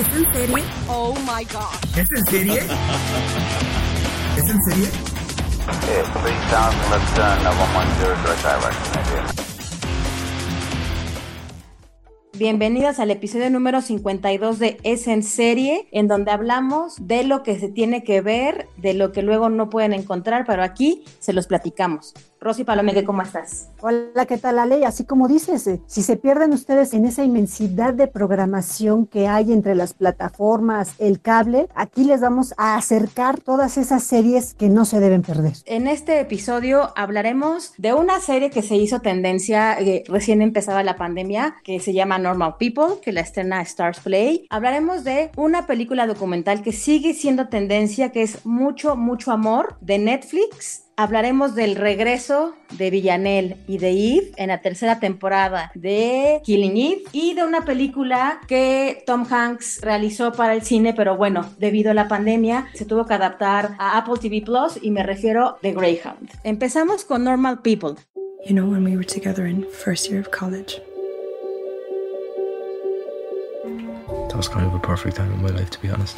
¿Es en serie? Oh my god. ¿Es en serie? ¿Es en serie? Okay, 3000 left turn, 110 direct direction, Bienvenidas al episodio número 52 de Es en serie, en donde hablamos de lo que se tiene que ver, de lo que luego no pueden encontrar, pero aquí se los platicamos. Rosy Palomeque, ¿cómo estás? Hola, ¿qué tal, Ale? Así como dices, eh, si se pierden ustedes en esa inmensidad de programación que hay entre las plataformas, el cable, aquí les vamos a acercar todas esas series que no se deben perder. En este episodio hablaremos de una serie que se hizo tendencia eh, recién empezaba la pandemia, que se llama Normal People, que la estrena Stars Play. Hablaremos de una película documental que sigue siendo tendencia, que es Mucho, Mucho Amor, de Netflix hablaremos del regreso de Villanelle y de Eve en la tercera temporada de Killing Eve y de una película que Tom Hanks realizó para el cine, pero bueno, debido a la pandemia se tuvo que adaptar a Apple TV Plus y me refiero a The Greyhound. Empezamos con Normal People. You know, when we were together in first year of college. That was kind of a perfect time in my life, to be honest.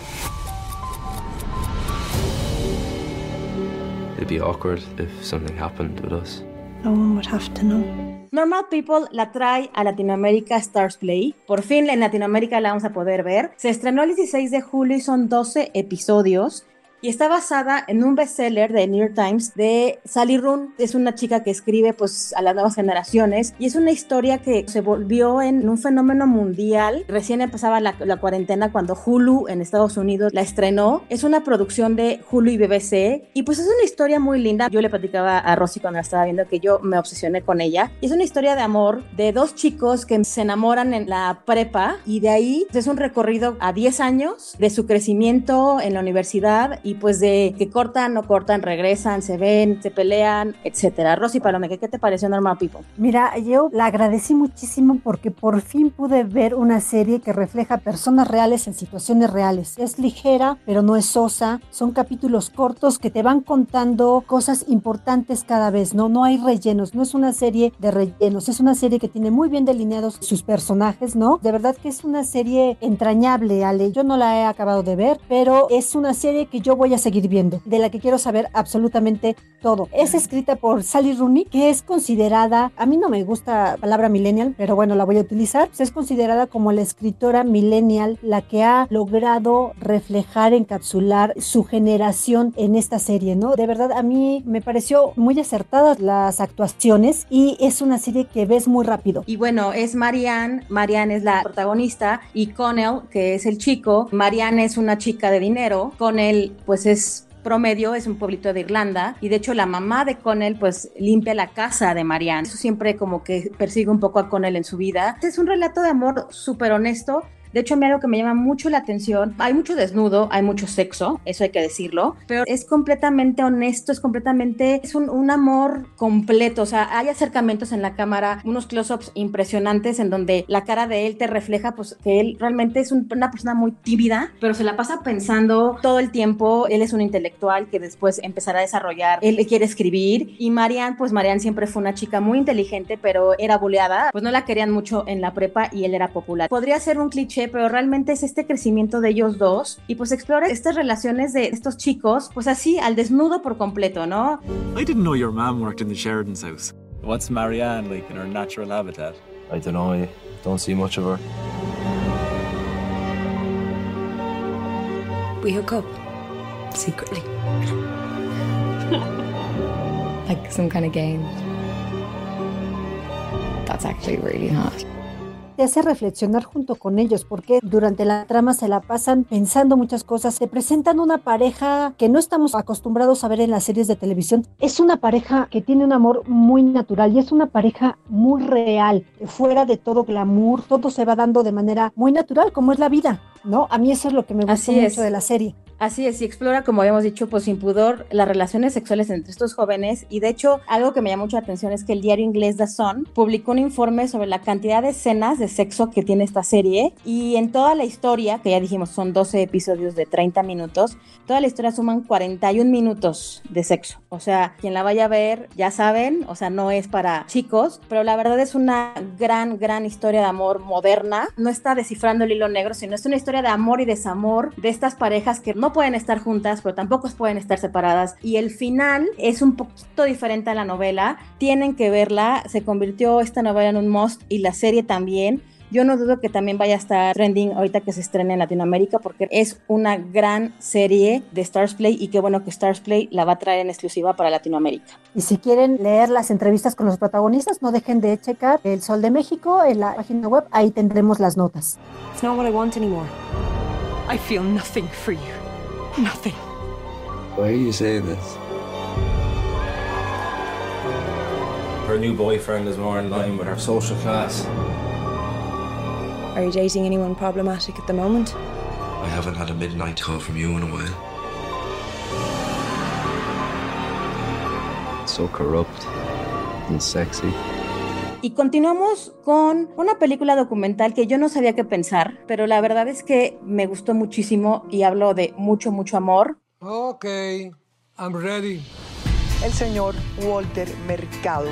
It'd be awkward if something happened with us. No one would have to know. Normal People la trae a Latinoamérica Stars Play. Por fin en Latinoamérica la vamos a poder ver. Se estrenó el 16 de julio y son 12 episodios y está basada en un bestseller de New York Times de Sally Roon. Es una chica que escribe pues a las nuevas generaciones y es una historia que se volvió en un fenómeno mundial. Recién empezaba la, la cuarentena cuando Hulu en Estados Unidos la estrenó. Es una producción de Hulu y BBC y pues es una historia muy linda. Yo le platicaba a Rosy cuando la estaba viendo que yo me obsesioné con ella. Y es una historia de amor de dos chicos que se enamoran en la prepa y de ahí es un recorrido a 10 años de su crecimiento en la universidad y pues de que cortan, no cortan, regresan, se ven, se pelean, etcétera. Rosy Palomeque, ¿qué te pareció Normal People? Mira, yo la agradecí muchísimo porque por fin pude ver una serie que refleja personas reales en situaciones reales. Es ligera, pero no es sosa. Son capítulos cortos que te van contando cosas importantes cada vez, ¿no? No hay rellenos, no es una serie de rellenos, es una serie que tiene muy bien delineados sus personajes, ¿no? De verdad que es una serie entrañable, Ale. Yo no la he acabado de ver, pero es una serie que yo voy a seguir viendo, de la que quiero saber absolutamente todo. Es escrita por Sally Rooney, que es considerada, a mí no me gusta la palabra millennial, pero bueno, la voy a utilizar. Es considerada como la escritora millennial, la que ha logrado reflejar, encapsular su generación en esta serie, ¿no? De verdad, a mí me pareció muy acertadas las actuaciones y es una serie que ves muy rápido. Y bueno, es Marianne, Marianne es la protagonista y Connell, que es el chico. Marianne es una chica de dinero, Connell pues es promedio, es un pueblito de Irlanda y de hecho la mamá de Connell pues limpia la casa de Marianne. Eso siempre como que persigue un poco a Connell en su vida. Es un relato de amor súper honesto de hecho, a mí algo que me llama mucho la atención, hay mucho desnudo, hay mucho sexo, eso hay que decirlo, pero es completamente honesto, es completamente, es un, un amor completo, o sea, hay acercamientos en la cámara, unos close-ups impresionantes en donde la cara de él te refleja pues que él realmente es un, una persona muy tímida, pero se la pasa pensando todo el tiempo, él es un intelectual que después empezará a desarrollar, él quiere escribir y Marianne, pues Marianne siempre fue una chica muy inteligente, pero era buleada, pues no la querían mucho en la prepa y él era popular. Podría ser un cliché pero realmente es este crecimiento de ellos dos y pues explora estas relaciones de estos chicos, pues así al desnudo por completo, ¿no? I didn't know your mom worked in the Sheridan's house. What's Marianne like in her natural habitat? I don't know, I don't see much of her. We hook up secretly. like some kind of game. That's actually really hot. Te hace reflexionar junto con ellos, porque durante la trama se la pasan pensando muchas cosas, te presentan una pareja que no estamos acostumbrados a ver en las series de televisión. Es una pareja que tiene un amor muy natural y es una pareja muy real, fuera de todo glamour, todo se va dando de manera muy natural, como es la vida, ¿no? A mí eso es lo que me gusta Así mucho de la serie. Así es, y explora, como habíamos dicho, pues sin pudor, las relaciones sexuales entre estos jóvenes. Y de hecho, algo que me llama mucho la atención es que el diario inglés The Sun publicó un informe sobre la cantidad de escenas de sexo que tiene esta serie. Y en toda la historia, que ya dijimos son 12 episodios de 30 minutos, toda la historia suman 41 minutos de sexo. O sea, quien la vaya a ver, ya saben, o sea, no es para chicos, pero la verdad es una gran, gran historia de amor moderna. No está descifrando el hilo negro, sino es una historia de amor y desamor de estas parejas que no pueden estar juntas, pero tampoco pueden estar separadas. Y el final es un poquito diferente a la novela. Tienen que verla. Se convirtió esta novela en un must y la serie también. Yo no dudo que también vaya a estar trending ahorita que se estrene en Latinoamérica porque es una gran serie de Stars Play y qué bueno que Stars Play la va a traer en exclusiva para Latinoamérica. Y si quieren leer las entrevistas con los protagonistas, no dejen de checar El Sol de México en la página web, ahí tendremos las notas. It's not what I want anymore. I feel nothing for you. Nothing. Why are you saying this? Her new boyfriend is more in line with her social class. Are you dating anyone problematic at the moment? I haven't had a midnight call from you in a while. So corrupt and sexy. Y continuamos con una película documental que yo no sabía qué pensar, pero la verdad es que me gustó muchísimo y hablo de mucho, mucho amor. Ok, I'm ready. El señor Walter Mercado.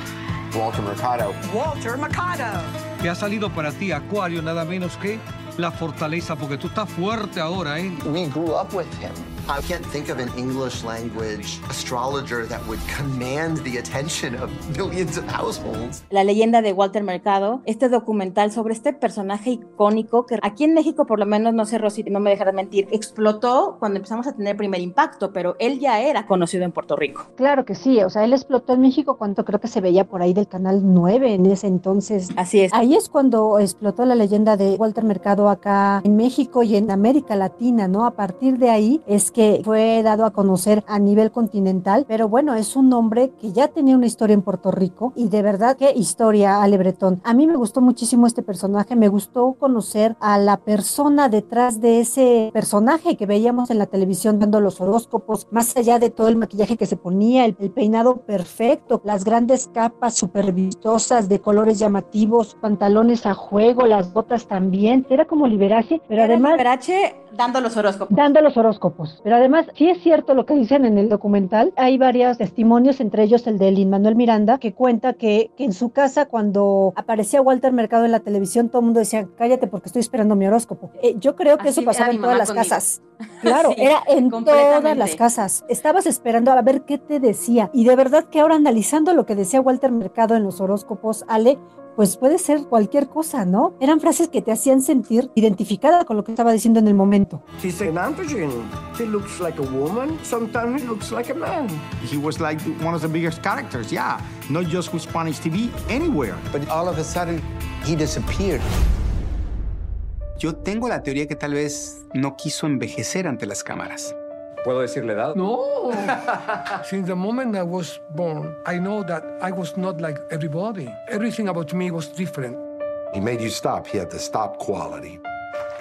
Walter Mercado. Walter Mercado. Que ha salido para ti, Acuario, nada menos que la fortaleza, porque tú estás fuerte ahora, ¿eh? We grew up with him. I can't think of an English language astrologer that would command the attention of millions of households. La leyenda de Walter Mercado, este documental sobre este personaje icónico que aquí en México por lo menos, no sé Rosy, no me dejarás mentir, explotó cuando empezamos a tener primer impacto, pero él ya era conocido en Puerto Rico. Claro que sí, o sea, él explotó en México cuando creo que se veía por ahí del canal 9 en ese entonces. Así es. Ahí es cuando explotó la leyenda de Walter Mercado acá en México y en América Latina, ¿no? A partir de ahí es que fue dado a conocer a nivel continental, pero bueno, es un hombre que ya tenía una historia en Puerto Rico y de verdad qué historia, Ale Bretón. A mí me gustó muchísimo este personaje, me gustó conocer a la persona detrás de ese personaje que veíamos en la televisión dando los horóscopos, más allá de todo el maquillaje que se ponía, el, el peinado perfecto, las grandes capas super vistosas de colores llamativos, pantalones a juego, las botas también, era como Liberace, pero Era además... Liberace dando los horóscopos. Dando los horóscopos. Pero además, sí es cierto lo que dicen en el documental. Hay varios testimonios, entre ellos el de Lin Manuel Miranda, que cuenta que, que en su casa, cuando aparecía Walter Mercado en la televisión, todo el mundo decía, cállate porque estoy esperando mi horóscopo. Eh, yo creo que Así eso pasaba en todas las conmigo. casas. Claro, Sí, era en todas las casas. Estabas esperando a ver qué te decía. Y de verdad que ahora analizando lo que decía Walter Mercado en los horóscopos, Ale, pues puede ser cualquier cosa, ¿no? Eran frases que te hacían sentir identificada con lo que estaba diciendo en el momento. He's an androgen. He looks like a woman. Sometimes he looks like a man. He was like one of the biggest characters, yeah. Not just with Spanish TV, anywhere. But all of a sudden, he disappeared. Yo tengo la teoría que tal vez no quiso envejecer ante las cámaras. ¿Puedo decirle edad? No. Since the moment I was born, I know that I was not like everybody. Everything about me was different. He made you stop. He had the stop quality.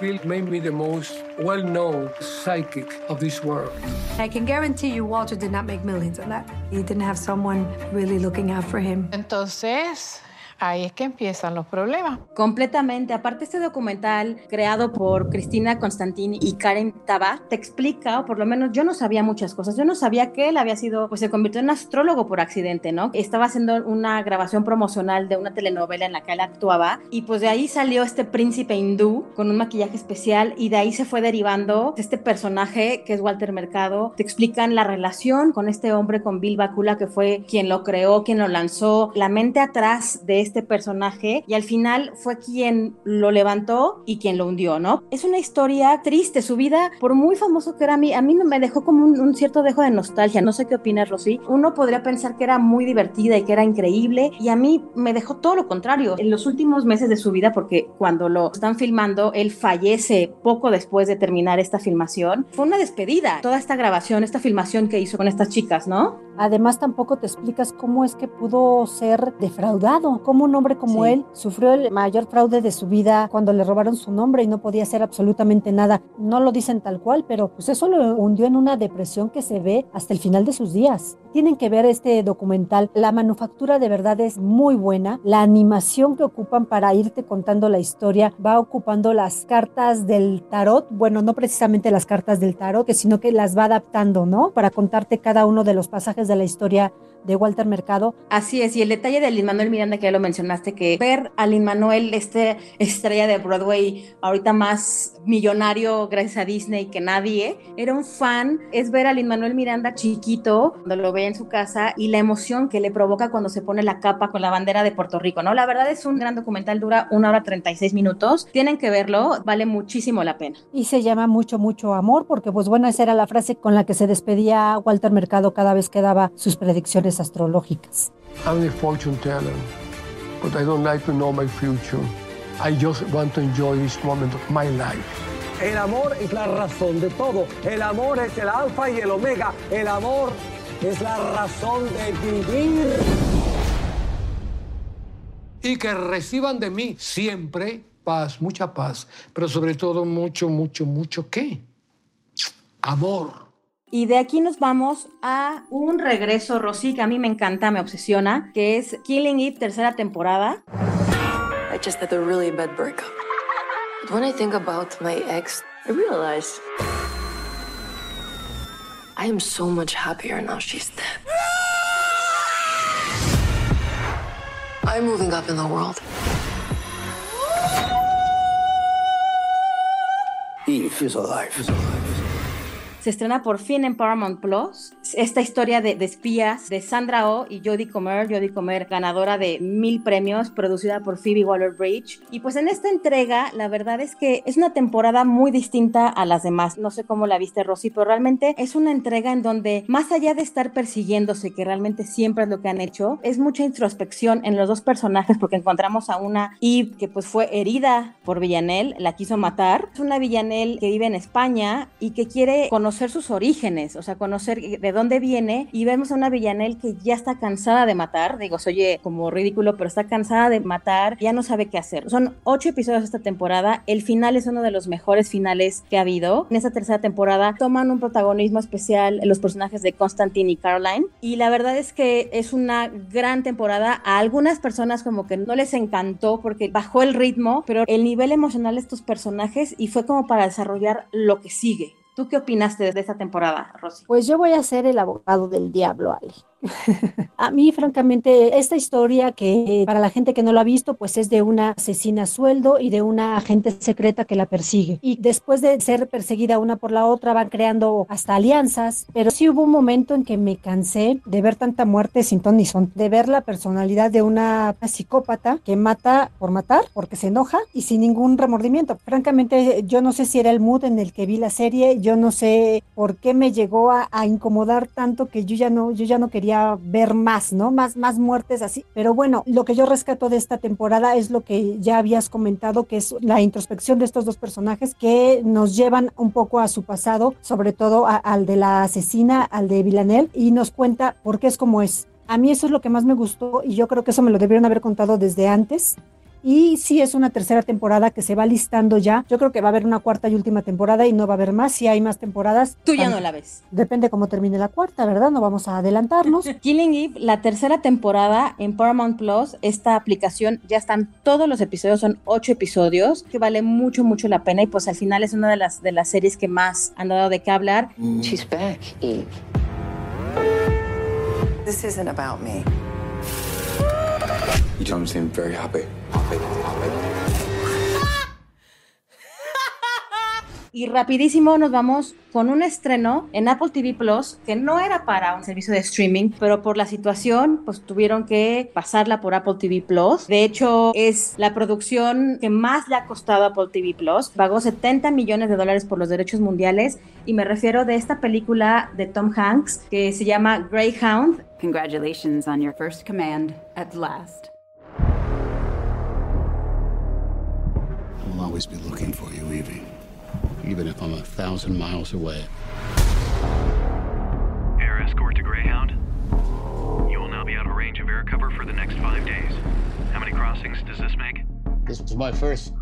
Bill made me the most well-known psychic of this world. I can guarantee you Walter did not make millions on that. He didn't have someone really looking out for him. Entonces, ahí es que empiezan los problemas. Completamente. Aparte, este documental creado por Cristina Constantini y Karen Taba te explica, o por lo menos yo no sabía muchas cosas. Yo no sabía que él había sido, pues se convirtió en astrólogo por accidente, ¿no? Estaba haciendo una grabación promocional de una telenovela en la que él actuaba y pues de ahí salió este príncipe hindú con un maquillaje especial y de ahí se fue derivando este personaje que es Walter Mercado. Te explican la relación con este hombre, con Bill Bakula, que fue quien lo creó, quien lo lanzó, la mente atrás de este personaje y al final fue quien lo levantó y quien lo hundió, ¿no? Es una historia triste, su vida, por muy famoso que era a mí, a mí me dejó como un, un cierto dejo de nostalgia, no sé qué opinas, Rosy. Uno podría pensar que era muy divertida y que era increíble y a mí me dejó todo lo contrario. En los últimos meses de su vida, porque cuando lo están filmando, él fallece poco después de terminar esta filmación, fue una despedida, toda esta grabación, esta filmación que hizo con estas chicas, ¿no? Además, tampoco te explicas cómo es que pudo ser defraudado, cómo un hombre como Sí. él sufrió el mayor fraude de su vida cuando le robaron su nombre y no podía hacer absolutamente nada. No lo dicen tal cual, pero pues eso lo hundió en una depresión que se ve hasta el final de sus días. Tienen que ver este documental. La manufactura de verdad es muy buena. La animación que ocupan para irte contando la historia va ocupando las cartas del tarot. Bueno, no precisamente las cartas del tarot, que sino que las va adaptando, ¿no? Para contarte cada uno de los pasajes de la historia de Walter Mercado. Así es, y el detalle de Lin Manuel Miranda, que ya lo mencionaste, que ver a Lin Manuel, este estrella de Broadway, ahorita más millonario gracias a Disney que nadie, era un fan, es ver a Lin Manuel Miranda chiquito, cuando lo ve en su casa, y la emoción que le provoca cuando se pone la capa con la bandera de Puerto Rico, ¿no? La verdad es un gran documental, dura una hora 36 minutos, tienen que verlo, vale muchísimo la pena. Y se llama Mucho, mucho amor, porque pues bueno, esa era la frase con la que se despedía Walter Mercado cada vez que daba sus predicciones astrológicas. I'm a fortune teller, but I don't like to know my future. I just want to enjoy this moment of my life. El amor es la razón de todo. El amor es el alfa y el omega. El amor es la razón de vivir. Y que reciban de mí siempre paz, mucha paz, pero sobre todo mucho, mucho, mucho qué? Amor. Y de aquí nos vamos a un regreso, Rosy, que a mí me encanta, me obsesiona, que es Killing Eve, tercera temporada. I just had a really bad breakup. But when I think about my ex, I realize I am so much happier now she's dead. I'm moving up in the world. Eve is alive. Se estrena por fin en Paramount Plus. Esta historia de, de espías de Sandra Oh y Jodie Comer. Jodie Comer, ganadora de mil premios, producida por Phoebe Waller-Bridge. Y pues en esta entrega, la verdad es que es una temporada muy distinta a las demás. No sé cómo la viste, Rosy, pero realmente es una entrega en donde, más allá de estar persiguiéndose, que realmente siempre es lo que han hecho, es mucha introspección en los dos personajes, porque encontramos a una Eve que pues fue herida por Villanelle, la quiso matar. Es una Villanelle que vive en España y que quiere conocer sus orígenes, o sea, conocer de dónde viene. Y vemos a una Villanelle que ya está cansada de matar. Digo, se oye como ridículo, pero está cansada de matar, ya no sabe qué hacer. Son ocho episodios esta temporada. El final es uno de los mejores finales que ha habido. En esta tercera temporada toman un protagonismo especial los personajes de Constantine y Caroline. Y la verdad es que es una gran temporada. A algunas personas como que no les encantó porque bajó el ritmo, pero el nivel emocional de estos personajes y fue como para desarrollar lo que sigue. ¿Tú qué opinaste de esta temporada, Rosy? Pues yo voy a ser el abogado del diablo, Ale. a mí, francamente, esta historia que para la gente que no lo ha visto, pues es de una asesina sueldo y de una agente secreta que la persigue. Y después de ser perseguida una por la otra, van creando hasta alianzas. Pero sí hubo un momento en que me cansé de ver tanta muerte sin ton ni son, de ver la personalidad de una psicópata que mata por matar, porque se enoja y sin ningún remordimiento. Francamente, yo no sé si era el mood en el que vi la serie, yo no sé por qué me llegó a, a incomodar tanto que yo ya no, yo ya no quería ver más, ¿no? Más, más muertes así. Pero bueno, lo que yo rescato de esta temporada es lo que ya habías comentado, que es la introspección de estos dos personajes que nos llevan un poco a su pasado, sobre todo al de la asesina, al de Villanelle, y nos cuenta por qué es como es. A mí eso es lo que más me gustó y yo creo que eso me lo debieron haber contado desde antes. Y sí es una tercera temporada que se va listando ya. Yo creo que va a haber una cuarta y última temporada y no va a haber más. Si hay más temporadas. Tú ya no la ves. Depende cómo termine la cuarta, ¿verdad? No vamos a adelantarnos. Killing Eve, la tercera temporada en Paramount Plus. Esta aplicación ya están todos los episodios, son ocho episodios, que vale mucho, mucho la pena. Y pues al final es una de las, de las series que más han dado de qué hablar. She's back, Eve. This isn't about me. You don't seem very happy. Y Y rapidísimo nos vamos con un estreno en Apple TV Plus que no era para un servicio de streaming, pero por la situación pues tuvieron que pasarla por Apple TV Plus. De hecho, es la producción que más le ha costado a Apple TV Plus. Pagó 70 millones de dólares por los derechos mundiales y me refiero de esta película de Tom Hanks que se llama Greyhound. Congratulations on your first command at last. I'll always be looking for you, Evie. Even if I'm a thousand miles away. Air escort to Greyhound. You will now be out of range of air cover for the next five days. How many crossings does this make? This was my first.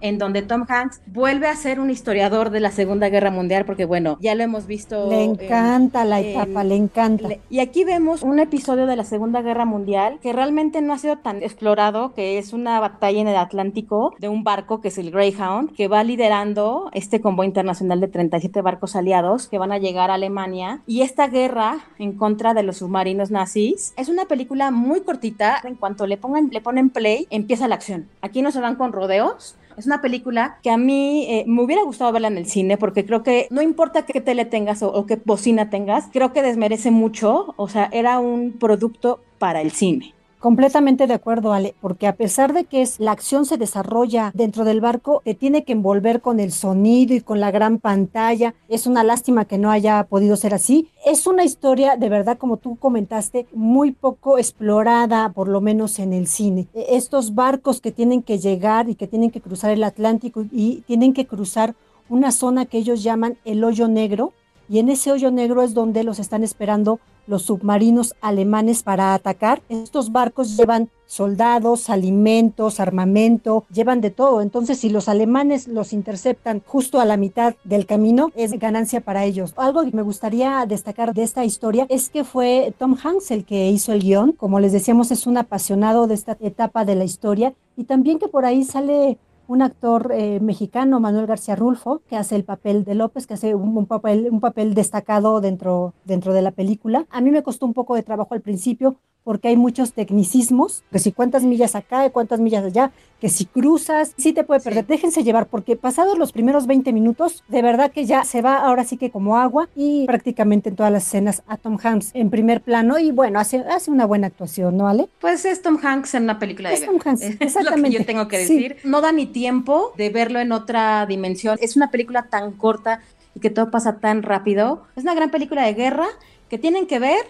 En donde Tom Hanks vuelve a ser un historiador de la Segunda Guerra Mundial, porque bueno, ya lo hemos visto. Le encanta la etapa, le encanta. Le, y aquí vemos un episodio de la Segunda Guerra Mundial que realmente no ha sido tan explorado, que es una batalla en el Atlántico de un barco que es el Greyhound, que va liderando este convoy internacional de 37 barcos aliados que van a llegar a Alemania. Y esta guerra en contra de los submarinos nazis es una película muy cortita. En cuanto le, pongan, le ponen play, empieza la acción. Aquí no se van con rodeos es una película que a mí eh, me hubiera gustado verla en el cine porque creo que no importa qué tele tengas o, o qué bocina tengas, creo que desmerece mucho. O sea, era un producto para el cine. Completamente de acuerdo, Ale, porque a pesar de que es la acción se desarrolla dentro del barco, te tiene que envolver con el sonido y con la gran pantalla. Es una lástima que no haya podido ser así. Es una historia, de verdad, como tú comentaste, muy poco explorada, por lo menos en el cine. E, estos barcos que tienen que llegar y que tienen que cruzar el Atlántico y tienen que cruzar una zona que ellos llaman el hoyo negro, y en ese hoyo negro es donde los están esperando los submarinos alemanes para atacar. Estos barcos llevan soldados, alimentos, armamento, llevan de todo. Entonces, si los alemanes los interceptan justo a la mitad del camino, es ganancia para ellos. Algo que me gustaría destacar de esta historia es que fue Tom Hanks el que hizo el guion. Como les decíamos, es un apasionado de esta etapa de la historia y también que por ahí sale un actor eh, mexicano, Manuel García Rulfo, que hace el papel de López, que hace un, un, papel, un papel destacado dentro, dentro de la película. A mí me costó un poco de trabajo al principio porque hay muchos tecnicismos, que si cuántas millas acá cuántas millas allá, que si cruzas, sí te puede perder. Sí. Déjense llevar, porque pasados los primeros 20 minutos, de verdad que ya se va ahora sí que como agua y prácticamente en todas las escenas a Tom Hanks en primer plano y bueno, hace, hace una buena actuación, ¿no, Ale? Pues es Tom Hanks en una película es de Tom Hanks, es exactamente. lo que yo tengo que decir. Sí. No da ni tiempo de verlo en otra dimensión. Es una película tan corta y que todo pasa tan rápido. Es una gran película de guerra que tienen que ver,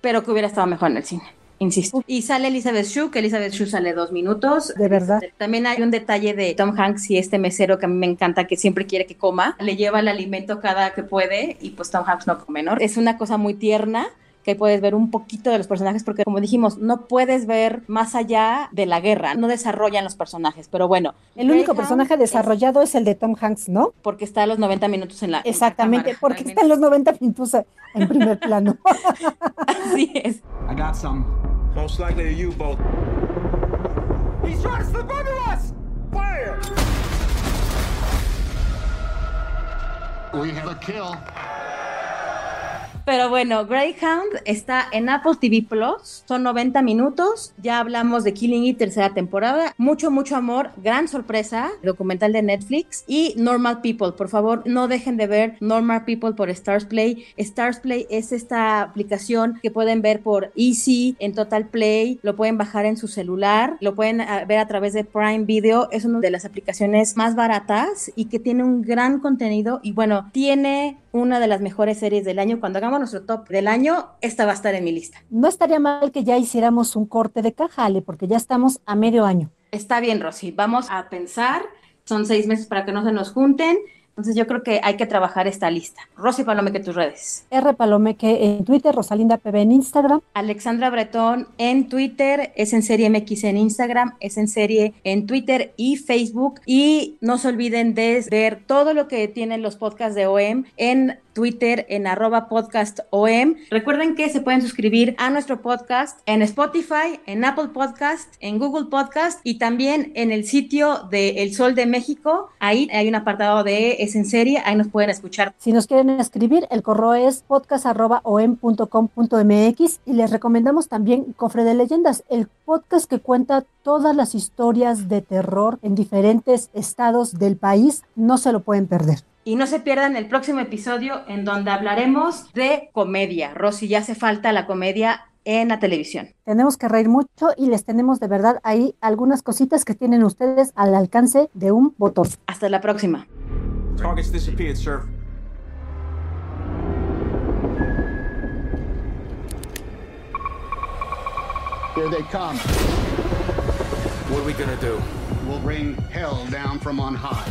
pero que hubiera estado mejor en el cine insisto. Y sale Elizabeth Shue, que Elizabeth Shue sale dos minutos. De verdad. También hay un detalle de Tom Hanks y este mesero que a mí me encanta, que siempre quiere que coma. Le lleva el alimento cada que puede y pues Tom Hanks no come, ¿no? Es una cosa muy tierna que puedes ver un poquito de los personajes, porque como dijimos, no puedes ver más allá de la guerra, no desarrollan los personajes, pero bueno. El único personaje desarrollado es, es, el de Tom Hanks, ¿no? Porque está a los 90 minutos en la Exactamente, en la cámara, porque está en los 90 minutos en primer plano. Así es. I got some. Most likely a U-boat. He's trying to slip under us! Fire! We have a kill. Pero bueno, Greyhound está en Apple TV Plus, son 90 minutos, ya hablamos de Killing It tercera temporada, mucho, mucho amor, gran sorpresa, documental de Netflix. Y Normal People, por favor no dejen de ver Normal People por Stars Play, Stars Play es esta aplicación que pueden ver por Easy, en Total Play, lo pueden bajar en su celular, lo pueden ah, ver a través de Prime Video, es una de las aplicaciones más baratas y que tiene un gran contenido y bueno, tiene una de las mejores series del año. Cuando hagamos nuestro top del año, esta va a estar en mi lista. No estaría mal que ya hiciéramos un corte de caja, Ale, porque ya estamos a medio año. Está bien, Rosy. Vamos a pensar. Son seis meses para que no se nos junten. Entonces yo creo que hay que trabajar esta lista. Rosy Palomeque, tus redes. R Palomeque en Twitter, Rosalinda PB en Instagram. Alexandra Bretón en Twitter, es en serie MX en Instagram, es en serie en Twitter y Facebook. Y no se olviden de ver todo lo que tienen los podcasts de OEM en Twitter en arroba podcast OM. Recuerden que se pueden suscribir a nuestro podcast en Spotify, en Apple Podcast, en Google Podcast y también en el sitio de El Sol de México. Ahí hay un apartado de Es en serie, ahí nos pueden escuchar. Si nos quieren escribir, el correo es podcast.om.com.mx y les recomendamos también Cofre de Leyendas, el podcast que cuenta todas las historias de terror en diferentes estados del país. No se lo pueden perder. Y no se pierdan el próximo episodio en donde hablaremos de comedia. Rosy, ya hace falta la comedia en la televisión. Tenemos que reír mucho y les tenemos de verdad ahí algunas cositas que tienen ustedes al alcance de un botón. Hasta la próxima. Targets disappeared, sir. Here they come. What are we gonna do? We'll bring hell down from on high.